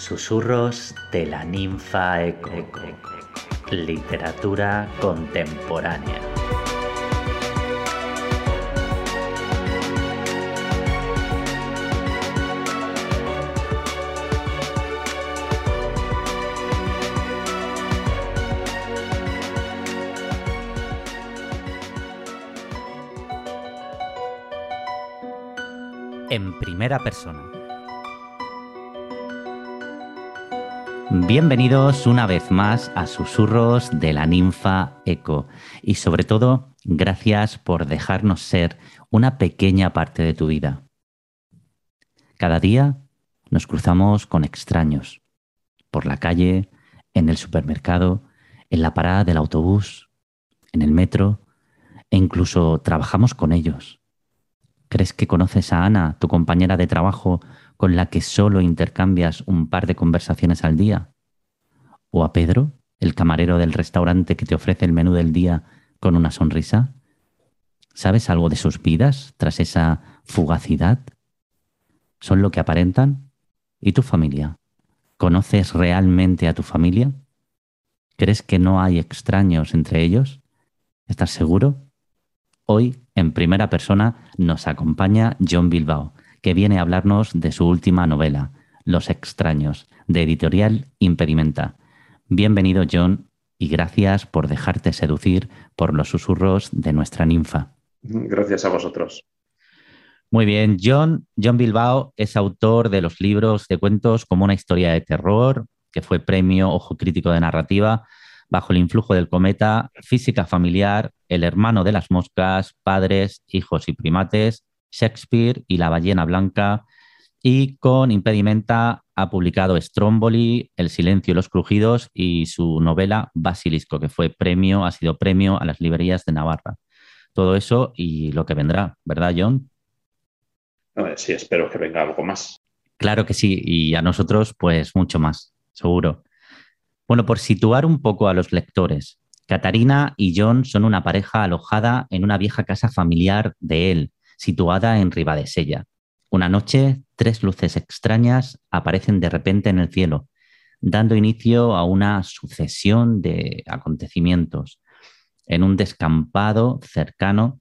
Susurros de la ninfa eco. Literatura contemporánea. En primera persona. Bienvenidos una vez más a Susurros de la Ninfa Eco y sobre todo gracias por dejarnos ser una pequeña parte de tu vida. Cada día nos cruzamos con extraños, por la calle, en el supermercado, en la parada del autobús, en el metro e incluso trabajamos con ellos. ¿Crees que conoces a Ana, tu compañera de trabajo, con la que solo intercambias un par de conversaciones al día? ¿O a Pedro, el camarero del restaurante que te ofrece el menú del día con una sonrisa? ¿Sabes algo de sus vidas tras esa fugacidad? ¿Son lo que aparentan? ¿Y tu familia? ¿Conoces realmente a tu familia? ¿Crees que no hay extraños entre ellos? ¿Estás seguro? Hoy, en primera persona, nos acompaña John Bilbao, que viene a hablarnos de su última novela, Los extraños, de editorial Impedimenta. Bienvenido, John, y gracias por dejarte seducir por los susurros de nuestra ninfa. Gracias a vosotros. Muy bien, John, John Bilbao es autor de los libros de cuentos como una historia de terror, que fue premio Ojo Crítico de Narrativa, bajo el influjo del cometa, física familiar, el hermano de las moscas, padres, hijos y primates, Shakespeare y la ballena blanca, y con Impedimenta ha publicado Stromboli, El silencio y los crujidos y su novela Basilisco, que fue premio, ha sido premio a las librerías de Navarra. Todo eso y lo que vendrá, ¿verdad, John? Sí, espero que venga algo más. Claro que sí, y a nosotros, pues mucho más, seguro. Bueno, por situar un poco a los lectores, Catarina y John son una pareja alojada en una vieja casa familiar de él, situada en Ribadesella. Una noche, tres luces extrañas aparecen de repente en el cielo, dando inicio a una sucesión de acontecimientos. En un descampado cercano,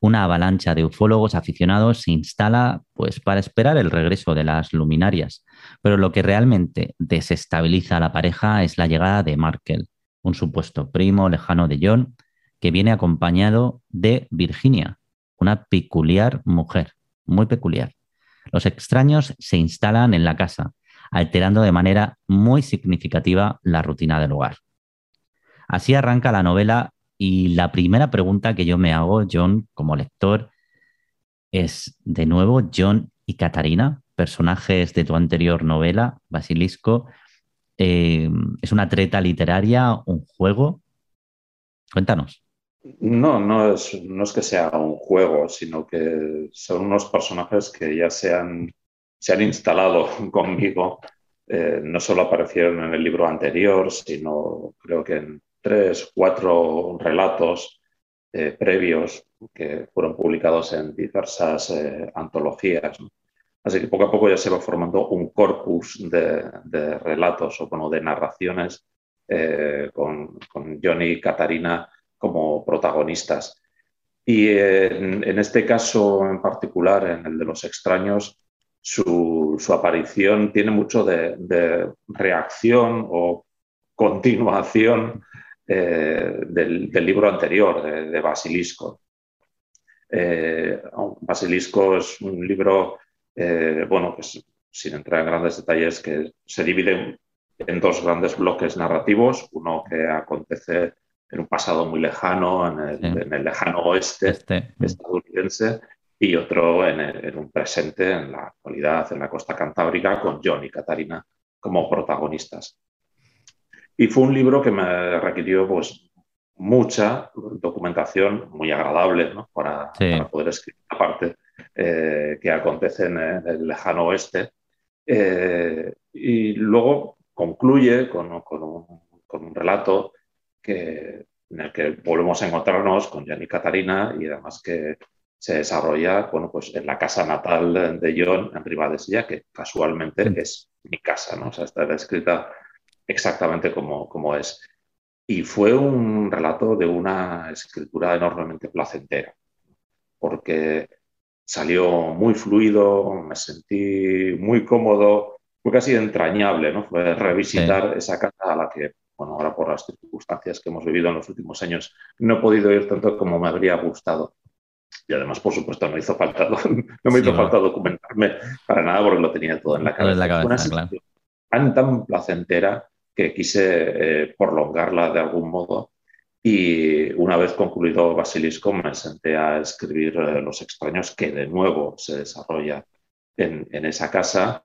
una avalancha de ufólogos aficionados se instala pues, para esperar el regreso de las luminarias. Pero lo que realmente desestabiliza a la pareja es la llegada de Markel, un supuesto primo lejano de John, que viene acompañado de Virginia, una peculiar mujer, muy peculiar. Los extraños se instalan en la casa, alterando de manera muy significativa la rutina del hogar. Así arranca la novela y la primera pregunta que yo me hago, John, como lector, es de nuevo John y Catarina, personajes de tu anterior novela, Basilisco. Eh, ¿Es una treta literaria, un juego? Cuéntanos. No, no es, no es que sea un juego, sino que son unos personajes que ya se han, se han instalado conmigo. Eh, no solo aparecieron en el libro anterior, sino creo que en tres, cuatro relatos eh, previos que fueron publicados en diversas eh, antologías. Así que poco a poco ya se va formando un corpus de, relatos o bueno, de narraciones eh, con, con, Johnny y Catarina como protagonistas. Y en, este caso en particular, en el de los extraños, su, su aparición tiene mucho de, reacción o continuación eh, del, libro anterior, de, Basilisco. Eh, Basilisco es un libro, eh, bueno, pues sin entrar en grandes detalles, que se divide en dos grandes bloques narrativos, uno que acontece en un pasado muy lejano, en el, lejano oeste este. estadounidense, y otro en, en, un presente, en la actualidad, en la costa cantábrica, con John y Catarina como protagonistas. Y fue un libro que me requirió pues, mucha documentación, muy agradable para, poder escribir la parte eh, que acontece en el lejano oeste. Eh, y luego concluye con, un, relato que, en el que volvemos a encontrarnos con Jan y Catarina y además que se desarrolla bueno, pues en la casa natal de John en Ribadesella, que casualmente es mi casa, ¿no? O sea, está descrita exactamente como, como es. Y fue un relato de una escritura enormemente placentera, porque salió muy fluido, me sentí muy cómodo, fue casi entrañable, ¿no? Fue revisitar esa casa a la que, bueno, ahora por las circunstancias que hemos vivido en los últimos años, no he podido ir tanto como me habría gustado. Y además, por supuesto, no, hizo falta, no me hizo falta documentarme para nada porque lo tenía todo en la cabeza. tan, tan placentera que quise eh, prolongarla de algún modo y una vez concluido Basilisco me senté a escribir eh, Los extraños que de nuevo se desarrolla en, esa casa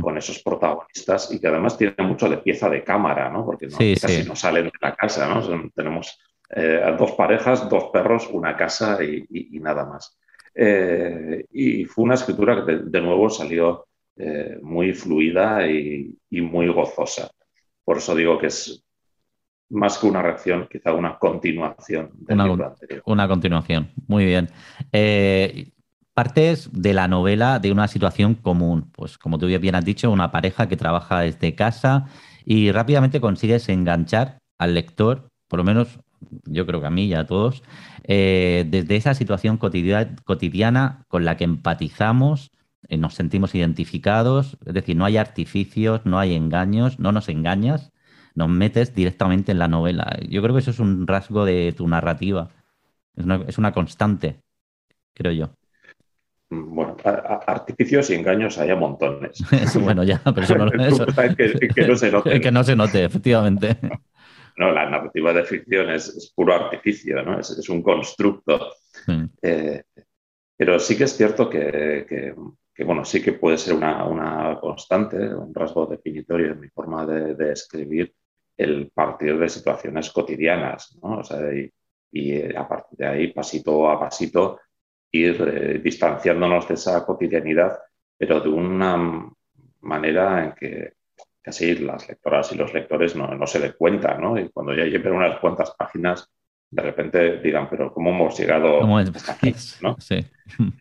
con esos protagonistas y que además tiene mucho de pieza de cámara, ¿no? porque casi no salen de la casa. ¿no? tenemos eh, dos parejas, dos perros, una casa y, nada más. Eh, y fue una escritura que de, nuevo salió muy fluida y, muy gozosa. Por eso digo que es más que una reacción, quizá una continuación del una, libro anterior. Una continuación, muy bien. Eh, partes de la novela de una situación común, pues como tú bien has dicho, una pareja que trabaja desde casa y rápidamente consigues enganchar al lector, por lo menos yo creo que a mí y a todos, eh, desde esa situación cotidiana con la que empatizamos, eh, nos sentimos identificados, es decir, no hay artificios, no hay engaños, no nos engañas, nos metes directamente en la novela. Yo creo que eso es un rasgo de tu narrativa. Es una, constante, creo yo. Bueno, artificios y engaños hay a montones. bueno, ya, pero eso no, que, no se note. que no se note, efectivamente. No, la narrativa de ficción es, puro artificio, ¿no? Es, un constructo. Eh, pero sí que es cierto que, bueno, sí que puede ser una, constante, un rasgo definitorio en mi forma de escribir, el partir de situaciones cotidianas, ¿no? O sea, y, eh, a partir de ahí, pasito a pasito, ir eh, distanciándonos de esa cotidianidad, pero de una manera en que casi las lectoras y los lectores no, se den cuenta, ¿no? Y cuando ya lleven unas cuantas páginas, de repente digan, pero ¿cómo hemos llegado hasta aquí? ¿no? Sí.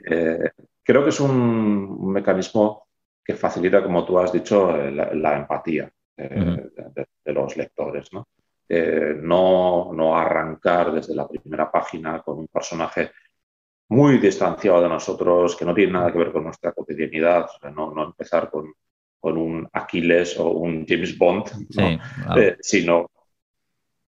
Eh, creo que es un, mecanismo que facilita, como tú has dicho, la empatía. Eh, de, los lectores. ¿no? Eh, ¿no? ¿no? arrancar desde la primera página con un personaje muy distanciado de nosotros, que no tiene nada que ver con nuestra cotidianidad, no, no, empezar con, con, un Aquiles o un James Bond, eh, sino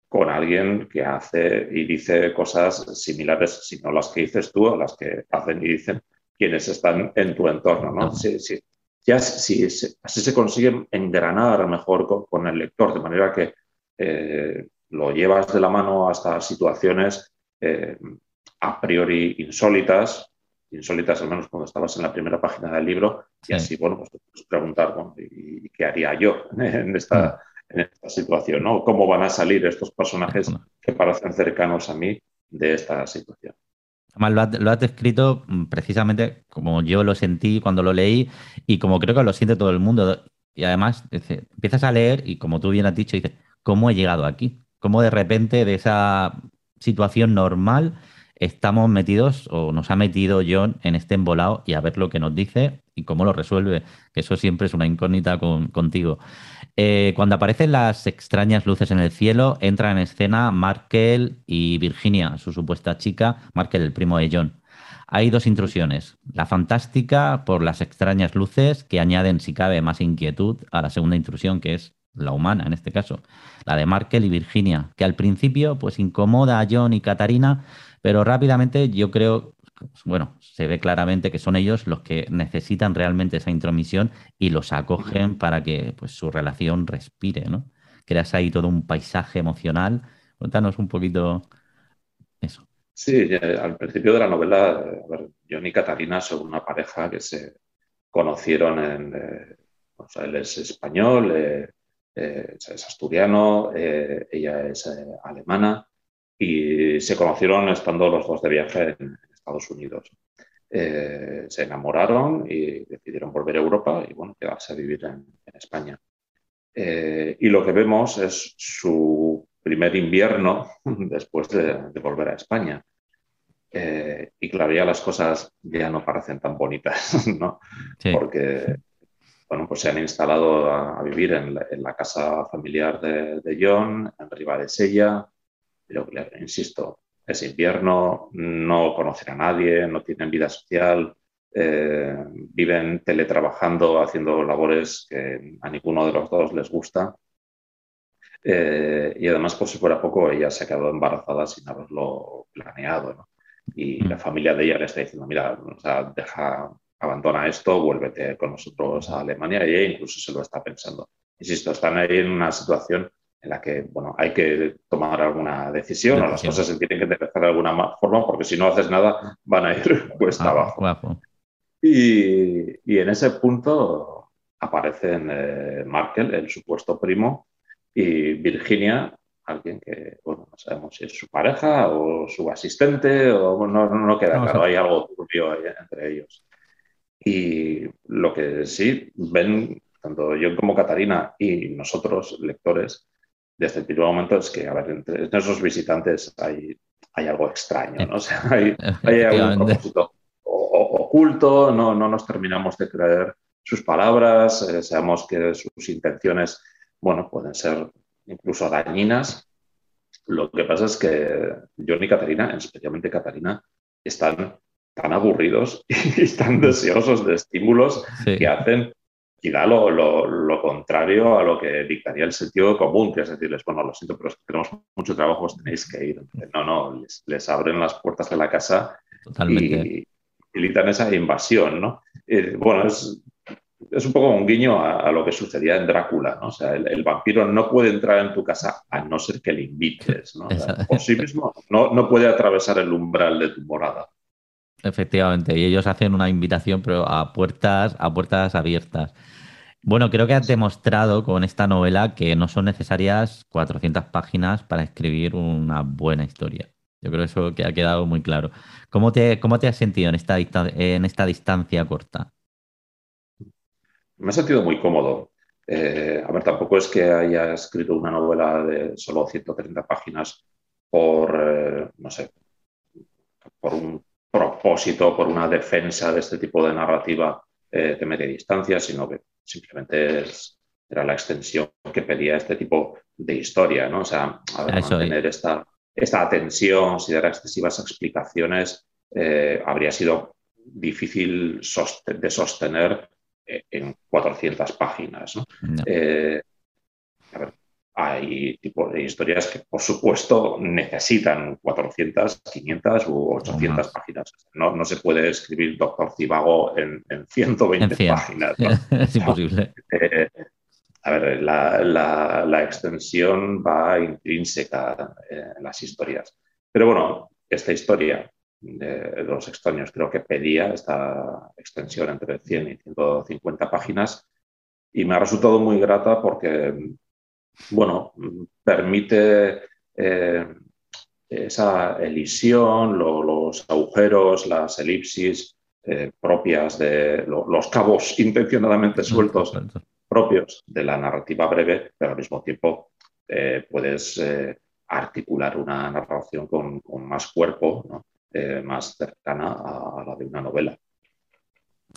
con alguien que hace y dice cosas similares, si no las que dices tú, a las que hacen y dicen quienes están en tu entorno. ¿no? Sí, sí, ya si, así se consigue engranar mejor con, el lector, de manera que eh, lo llevas de la mano hasta situaciones eh, a priori insólitas, insólitas al menos cuando estabas en la primera página del libro, y así, bueno, pues te puedes preguntar, ¿y, qué haría yo en esta, en esta situación? ¿no? ¿Cómo van a salir estos personajes que parecen cercanos a mí de esta situación? Además, lo has, descrito mm, precisamente como yo lo sentí cuando lo leí y como creo que lo siente todo el mundo. Y además, empiezas a leer y como tú bien has dicho, dices, ¿cómo he llegado aquí? ¿Cómo de repente de esa situación normal estamos metidos o nos ha metido John en este embolado y a ver lo que nos dice y cómo lo resuelve? Que eso siempre es una incógnita contigo. Eh, cuando aparecen las extrañas luces en el cielo, entran en escena Markel y Virginia, su supuesta chica, Markel, el primo de John. Hay dos intrusiones. La fantástica por las extrañas luces que añaden, si cabe, más inquietud a la segunda intrusión, que es la humana en este caso. La de Markel y Virginia, que al principio pues incomoda a John y Katarina, pero rápidamente yo creo bueno, se ve claramente que son ellos los que necesitan realmente esa intromisión y los acogen para que pues, su relación respire, ¿no? Creas ahí todo un paisaje emocional. Cuéntanos un poquito eso. Sí, eh, al principio de la novela, a ver, John y Catalina son una pareja que se conocieron en... Eh, o sea, él es español, eh, es asturiano, ella es alemana y se conocieron estando los dos de viaje en, Estados Unidos. Eh, se enamoraron y decidieron volver a Europa y bueno, quedarse a vivir en, España. Eh, y lo que vemos es su primer invierno después de, volver a España. Eh, y claro, ya las cosas ya no parecen tan bonitas, ¿no? Porque, bueno, pues se han instalado a, vivir en la, casa familiar de, John, en Riva de Sella, pero, insisto, es invierno, no conocen a nadie, no tienen vida social, eh, viven teletrabajando, haciendo labores que a ninguno de los dos les gusta. Eh, y además, por si fuera poco, ella se ha quedado embarazada sin haberlo planeado. ¿no? Y mm. la familia de ella le está diciendo, mira, deja, abandona esto, vuélvete con nosotros a Alemania. Y ella incluso se lo está pensando. Insisto, están ahí en una situación en la que bueno, hay que tomar alguna decisión, o las cosas se tienen que empezar de alguna forma, porque si no haces nada van a ir cuesta ah, abajo. Y, en ese punto aparecen eh, Markel, el supuesto primo, y Virginia, alguien que, bueno, no sabemos si es su pareja o su asistente, o no, no queda claro, hay algo turbio entre ellos. Y lo que sí ven, tanto yo como Catarina y nosotros, lectores, desde el primer momento es que, a ver, entre esos visitantes hay, hay algo extraño, ¿no? O sea, hay, hay algún propósito oculto, no, no nos terminamos de creer sus palabras, eh, sabemos que sus intenciones, bueno, pueden ser incluso dañinas. Lo que pasa es que John y Catarina, especialmente Catarina, están tan aburridos y tan deseosos de estímulos que hacen quizá lo, lo, contrario a lo que dictaría el sentido común, que es decirles, bueno, lo siento, pero tenemos mucho trabajo, os tenéis que ir. No, no, les, abren las puertas de la casa y facilitan esa invasión, ¿no? Eh, bueno, es, es un poco un guiño a, lo que sucedía en Drácula, ¿no? O sea, el, vampiro no puede entrar en tu casa a no ser que le invites, ¿no? por sí mismo no, no puede atravesar el umbral de tu morada. Efectivamente, y ellos hacen una invitación, pero a puertas, a puertas abiertas. Bueno, creo que has demostrado con esta novela que no son necesarias 400 páginas para escribir una buena historia. Yo creo eso que ha quedado muy claro. ¿Cómo te, cómo te has sentido en esta, en esta distancia corta? Me he sentido muy cómodo. Eh, a ver, tampoco es que haya escrito una novela de solo 130 páginas por, eh, no sé, por un propósito, por una defensa de este tipo de narrativa eh, de media distancia, sino que simplemente era la extensión que pedía este tipo de historia, ¿no? O sea, a ver, mantener esta, esta atención, si dar excesivas explicaciones, eh, habría sido difícil de sostener eh, en 400 páginas. Eh, hay tipos de historias que, por supuesto, necesitan 400, 500 u 800 páginas. No, no, se puede escribir Doctor Cibago en, 120 páginas. es imposible. A ver, la, extensión va intrínseca en las historias. Pero bueno, esta historia de los extraños creo que pedía esta extensión entre 100 y 150 páginas y me ha resultado muy grata porque, bueno, permite eh, esa elisión, los agujeros, las elipsis eh, propias de los cabos intencionadamente sueltos propios de la narrativa breve, pero al mismo tiempo eh, puedes articular una narración con, más cuerpo, eh, más cercana a, la de una novela.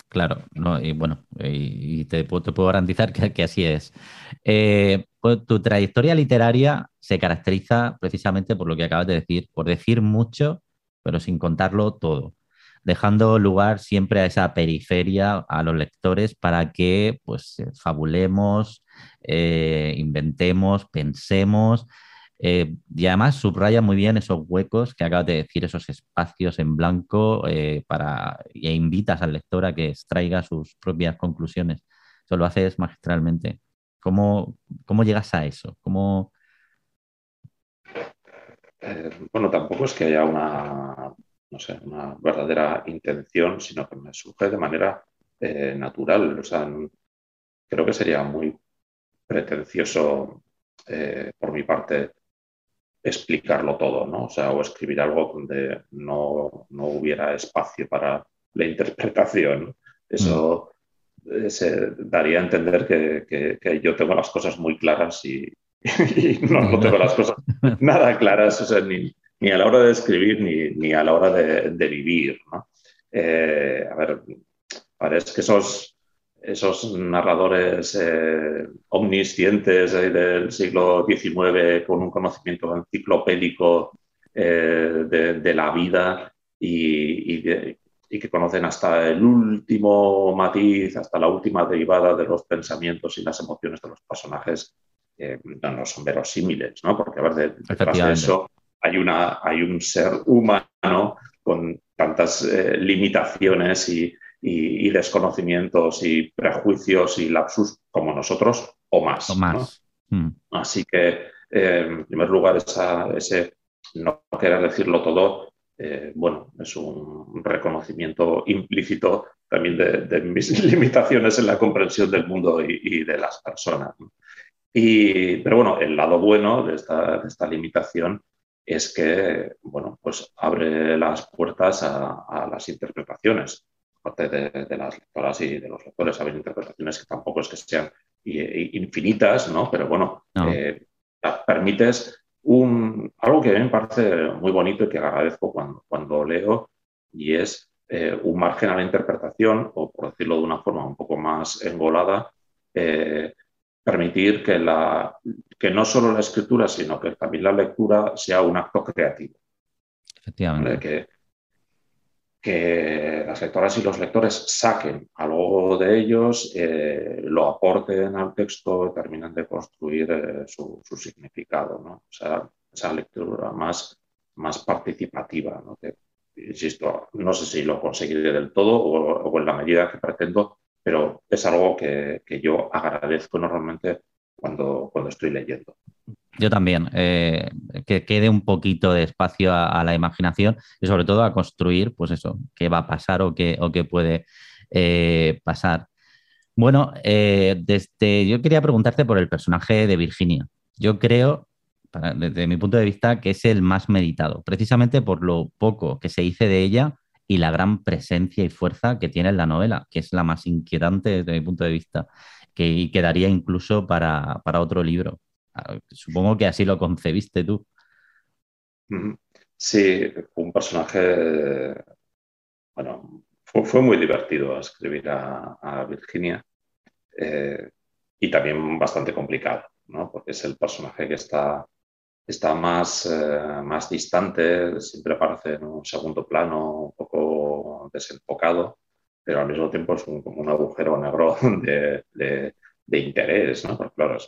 Claro, y bueno, y te, puedo garantizar que, así es. Pues tu trayectoria literaria se caracteriza precisamente por lo que acabas de decir, por decir mucho, pero sin contarlo todo dejando lugar siempre a esa periferia a los lectores para que pues eh, fabulemos, eh, inventemos, pensemos. Eh, y además subraya muy bien esos huecos que acabas de decir, esos espacios en blanco para, e invitas al lector a que extraiga sus propias conclusiones. Eso lo haces magistralmente. ¿Cómo, cómo llegas a eso? ¿Cómo... bueno, tampoco es que haya una no sé, una verdadera intención, sino que me surge de manera eh, natural. O sea, creo que sería muy pretencioso eh, por mi parte explicarlo todo, ¿no? O sea, o escribir algo donde no, hubiera espacio para la interpretación. Eso mm. se daría a entender que, yo tengo las cosas muy claras y, no, tengo las cosas nada claras, o sea, ni, ni a la hora de escribir ni, a la hora de, vivir. Eh, a ver, parece que esos, esos narradores eh, omniscientes del siglo XIX con un conocimiento enciclopédico eh, de, la vida y, que conocen hasta el último matiz, hasta la última derivada de los pensamientos y las emociones de los personajes, no, son verosímiles, ¿no? Porque a ver, detrás de eso hay, una, hay un ser humano con tantas eh, limitaciones y, desconocimientos y prejuicios y lapsus como nosotros o más. más. Mm. Así que, eh, en primer lugar, ese no querer decirlo todo, eh, bueno, es un reconocimiento implícito también de, mis limitaciones en la comprensión del mundo y, de las personas. Y, pero bueno, el lado bueno de esta, de esta limitación es que, bueno, pues abre las puertas a, las interpretaciones. Aparte de, las lectoras y de los lectores, abren interpretaciones que tampoco es que sean infinitas, ¿no? Pero bueno, eh, permites un, algo que a mí me parece muy bonito y que agradezco cuando, cuando leo, y es eh, un margen a la interpretación, o por decirlo de una forma un poco más engolada, eh, permitir que, la, que no solo la escritura, sino que también la lectura sea un acto creativo. Efectivamente. Que, que las lectoras y los lectores saquen algo de ellos, eh, lo aporten al texto terminen de construir eh, su, significado. ¿no? O sea, esa lectura más, más participativa. ¿no? insisto, no sé si lo conseguiré del todo o, en la medida que pretendo, pero es algo que, yo agradezco normalmente cuando, cuando estoy leyendo. Yo también, eh, que quede un poquito de espacio a, la imaginación y sobre todo a construir, pues eso, qué va a pasar o qué, o qué puede eh, pasar. Bueno, eh, desde, yo quería preguntarte por el personaje de Virginia. Yo creo, desde mi punto de vista, que es el más meditado, precisamente por lo poco que se dice de ella y la gran presencia y fuerza que tiene en la novela, que es la más inquietante desde mi punto de vista, que quedaría incluso para, otro libro. Supongo que así lo concebiste tú. Sí, un personaje, bueno, fue, muy divertido escribir a, Virginia eh, y también bastante complicado, ¿no? porque es el personaje que está está más, eh, más distante, siempre aparece en un segundo plano, un poco desenfocado, pero al mismo tiempo es como un agujero negro de, de, interés, ¿no? Porque claro,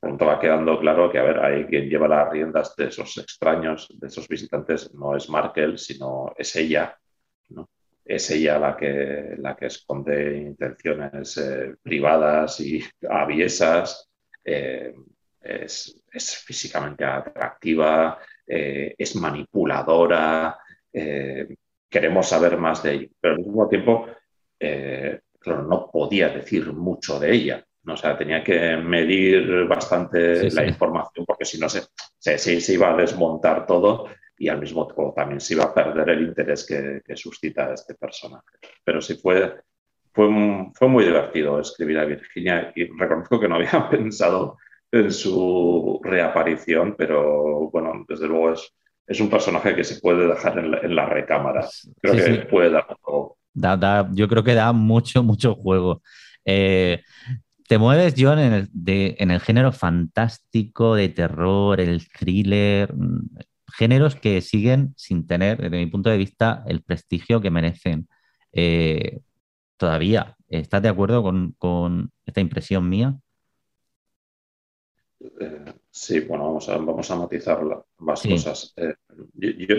pronto va quedando claro que, a ver, hay quien lleva las riendas de esos extraños, de esos visitantes, no es Markel, sino es ella. Es ella la que, la que esconde intenciones eh, privadas y aviesas. Eh, es, físicamente atractiva, eh, es manipuladora, queremos saber más de ella, pero al mismo tiempo, no podía decir mucho de ella. O sea, tenía que medir bastante la información porque si no se, se, iba a desmontar todo y al mismo tiempo también se iba a perder el interés que, suscita este personaje. Pero sí fue, fue, fue muy divertido escribir a Virginia y reconozco que no había pensado en su reaparición, pero bueno, desde luego es, es un personaje que se puede dejar en la, recámara. Creo que puede dar juego. yo creo que da mucho, mucho juego. Eh, te mueves, John, en el, en el género fantástico, de terror, el thriller, mm, géneros que siguen sin tener, desde mi punto de vista, el prestigio que merecen. Eh, todavía, ¿estás de acuerdo con, con esta impresión mía? Eh, sí, bueno, vamos a, vamos a matizar más cosas. Eh, yo,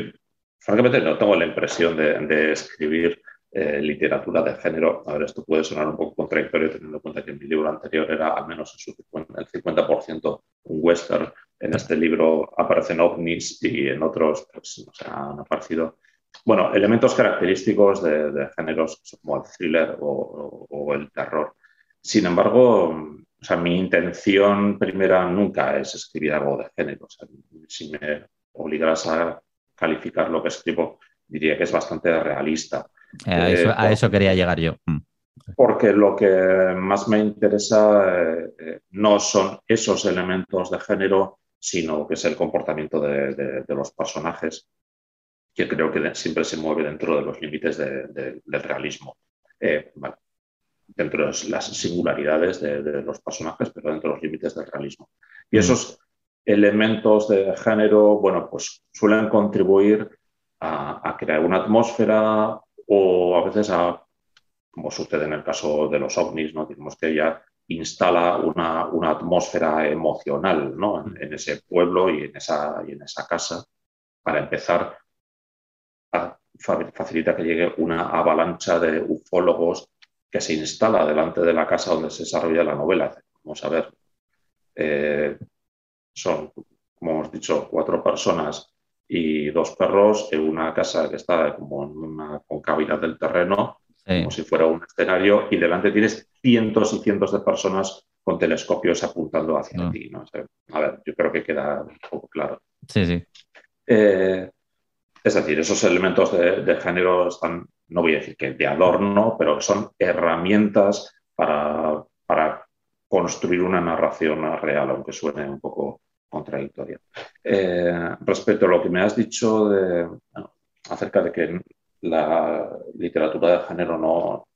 francamente, no tengo la impresión de, escribir eh, literatura de género. A ver, esto puede sonar un poco contradictorio teniendo en cuenta que en mi libro anterior era al menos el 50% un western. En este libro aparecen ovnis y en otros pues, han aparecido bueno, elementos característicos de, géneros como el thriller o, el terror. Sin embargo, o sea, mi intención primera nunca es escribir algo de género. si me obligaras a calificar lo que escribo, diría que es bastante realista. Eh, a, eso, quería llegar yo. Mm. Porque lo que más me interesa eh, no son esos elementos de género, sino que es el comportamiento de, los personajes, que creo que siempre se mueve dentro de los límites del realismo. Eh, dentro de las singularidades de, los personajes, pero dentro de los límites del realismo. Y mm. esos elementos de género, bueno, pues suelen contribuir a, crear una atmósfera o a veces a, como sucede en el caso de los ovnis, ¿no? Digamos que ella instala una, atmósfera emocional ¿no? en, ese pueblo y en esa, y en esa casa para empezar a facilita que llegue una avalancha de ufólogos que se instala delante de la casa donde se desarrolla la novela. Vamos a ver, eh, son, como hemos dicho, cuatro personas y dos perros en una casa que está como en una concavidad del terreno, como si fuera un escenario, y delante tienes cientos y cientos de personas con telescopios apuntando hacia ah. ti. ¿no? a ver, yo creo que queda un poco claro. Sí, sí. Eh, es decir, esos elementos de, género están, no voy a decir que de adorno, pero son herramientas para, construir una narración real, aunque suene un poco contradictoria. Eh, respecto a lo que me has dicho acerca de que la literatura de género no,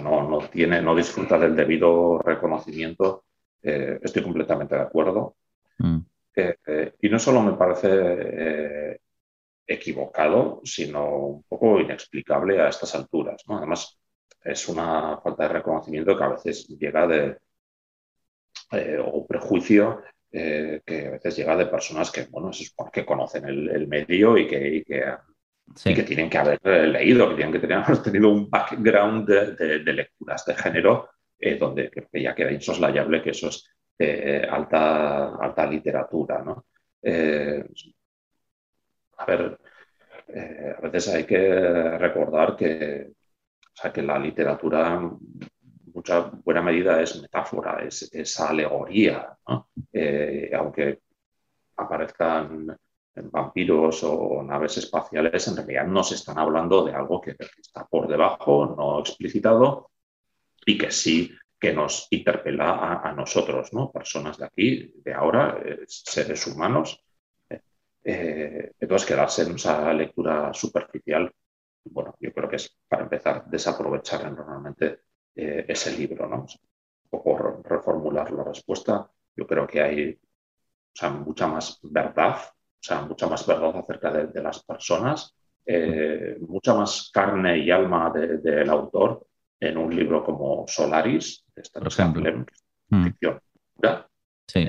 no, tiene, no disfruta del debido reconocimiento, eh, estoy completamente de acuerdo. Mm. Eh, y no solo me parece equivocado, sino un poco inexplicable a estas alturas. Además, es una falta de reconocimiento que a veces llega de, eh, o prejuicio eh, que a veces llega de personas que, bueno, se supone que conocen el, medio y que, que, tienen que haber leído, que tienen que tener, haber tenido un background de, lecturas de género, eh, donde ya queda insoslayable que eso es alta, alta literatura. ¿no? a ver, eh, a veces hay que recordar que, que la literatura mucha buena medida es metáfora, es, alegoría, eh, aunque aparezcan vampiros o naves espaciales, en realidad no se están hablando de algo que está por debajo, no explicitado, y que sí que nos interpela a, nosotros, ¿no? personas de aquí, de ahora, eh, seres humanos, eh, entonces, quedarse en esa lectura superficial, bueno, yo creo que es, para empezar, desaprovechar normalmente eh, ese libro, ¿no? un poco reformular la respuesta. Yo creo que hay mucha más verdad, o sea, mucha más verdad acerca de, las personas, eh, mucha más carne y alma del autor en un libro como Solaris, de Stan mm. ficción Sí.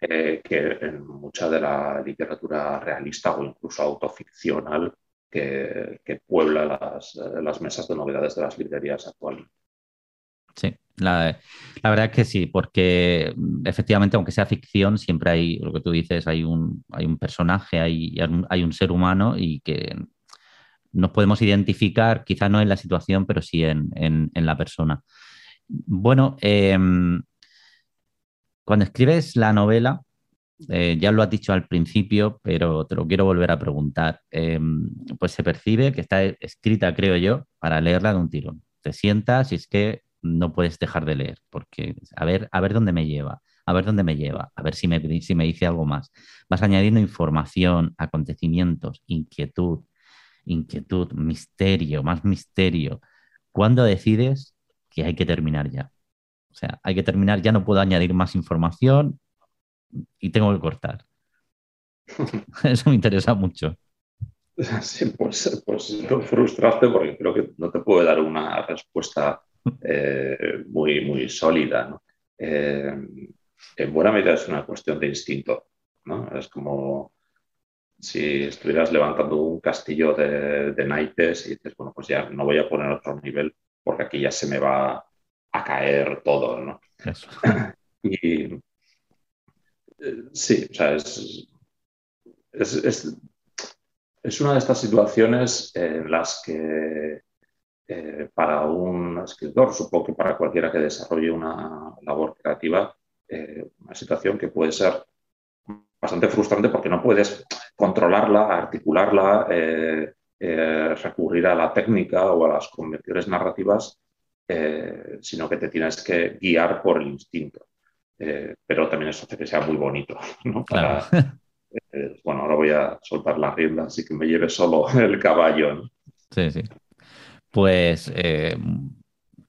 Eh, que en mucha de la literatura realista o incluso autoficcional que, puebla las, mesas de novedades de las librerías actuales. Sí, la, verdad es que sí, porque efectivamente, aunque sea ficción, siempre hay, lo que tú dices, hay un, hay un personaje, hay, hay un ser humano y que nos podemos identificar, quizá no en la situación, pero sí en, la persona. Bueno, em, cuando escribes la novela, eh, ya lo has dicho al principio, pero te lo quiero volver a preguntar, em, pues se percibe que está escrita, creo yo, para leerla de un tirón. Te sientas y es que no puedes dejar de leer, porque a ver, a ver dónde me lleva, a ver dónde me lleva, a ver si me, si me dice algo más. Vas añadiendo información, acontecimientos, inquietud, inquietud, misterio, más misterio. ¿Cuándo decides que hay que terminar ya? O sea, hay que terminar, ya no puedo añadir más información y tengo que cortar. Eso me interesa mucho. Sí, pues, pues frustraste porque creo que no te puedo dar una respuesta eh, muy, muy sólida. Eh, en buena medida es una cuestión de instinto. ¿no? Es como si estuvieras levantando un castillo de, de naipes y dices, bueno, pues ya no voy a poner otro nivel porque aquí ya se me va a caer todo, ¿no? y eh, sí, o sea, es, es, una de estas situaciones en las que eh, para un escritor, supongo que para cualquiera que desarrolle una labor creativa, eh, una situación que puede ser bastante frustrante porque no puedes controlarla, articularla, recurrir a la técnica o a las convenciones narrativas eh, sino que te tienes que guiar por el instinto. eh, pero también eso hace que sea muy bonito. Eh, bueno, ahora voy a soltar la rienda, así que me lleve solo el caballo. Sí, sí. Pues eh,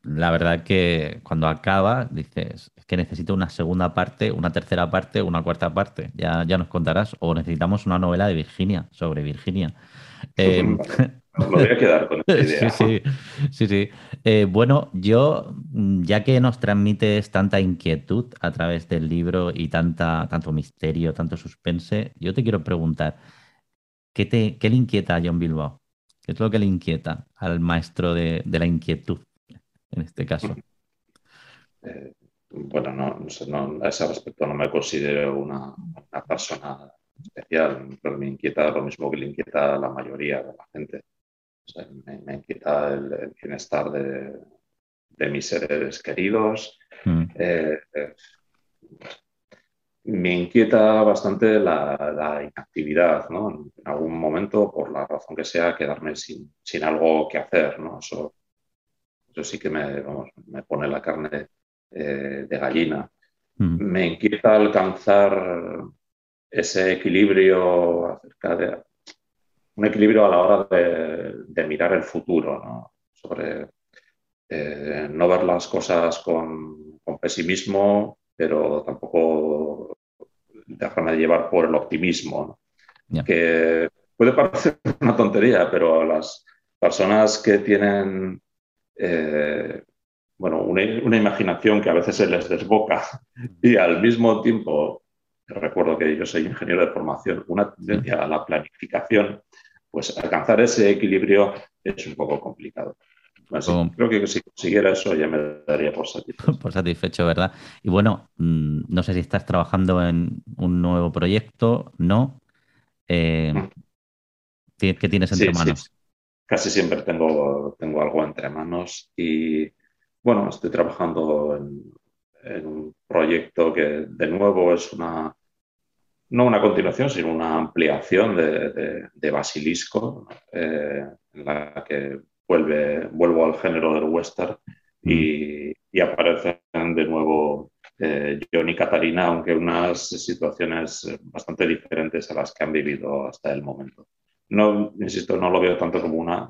la verdad que cuando acaba dices, es que necesito una segunda parte, una tercera parte, una cuarta parte. Ya, ya nos contarás. O necesitamos una novela de Virginia, sobre Virginia. Eh, me voy a quedar con esta idea. Sí, sí, sí. Eh, bueno, yo, mm, ya que nos transmites tanta inquietud a través del libro y tanta, tanto misterio, tanto suspense, yo te quiero preguntar, ¿qué, te, qué le inquieta a John Bilbao? ¿Qué es lo que le inquieta al maestro de, la inquietud, en este caso? Eh, bueno, no, no, a ese respecto no me considero una, una persona especial, pero me inquieta lo mismo que le inquieta a la mayoría de la gente me, inquieta el, bienestar de, mis seres queridos. Mm. Eh, eh, me inquieta bastante la, inactividad, ¿no? En algún momento, por la razón que sea, quedarme sin, algo que hacer, ¿no? Eso, sí que me, me pone la carne eh, de gallina. Mm. Me inquieta alcanzar ese equilibrio acerca de un equilibrio a la hora de, mirar el futuro, sobre eh, no ver las cosas con, pesimismo, pero tampoco dejarme de llevar por el optimismo, que puede parecer una tontería, pero las personas que tienen eh, bueno, una, imaginación que a veces se les desboca y al mismo tiempo, recuerdo que yo soy ingeniero de formación, una tendencia a la planificación, pues alcanzar ese equilibrio es un poco complicado. Creo que si consiguiera eso ya me daría por satisfecho. Por satisfecho, ¿verdad? Y bueno, mm, no sé si estás trabajando en un nuevo proyecto, ¿no? Eh, mm. ¿Qué tienes entre manos? Casi siempre tengo, tengo algo entre manos y bueno, estoy trabajando en un proyecto que de nuevo es una no una continuación, sino una ampliación de, Basilisco, eh, en la que vuelve, vuelvo al género del western y, aparecen de nuevo eh, John y Catarina, aunque unas situaciones bastante diferentes a las que han vivido hasta el momento. No, insisto, no lo veo tanto como una,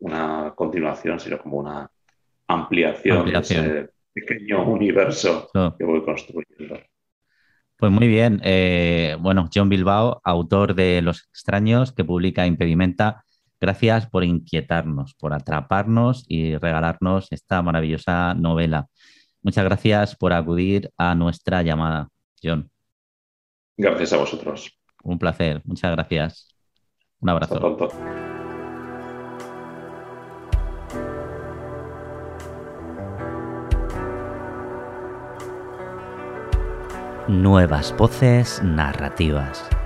una continuación, sino como una ampliación, de ese pequeño universo que voy construyendo. Pues muy bien. Eh, bueno, John Bilbao, autor de Los extraños, que publica Impedimenta. Gracias por inquietarnos, por atraparnos y regalarnos esta maravillosa novela. Muchas gracias por acudir a nuestra llamada, John. Gracias a vosotros. Un placer. Muchas gracias. Un abrazo. nuevas voces narrativas.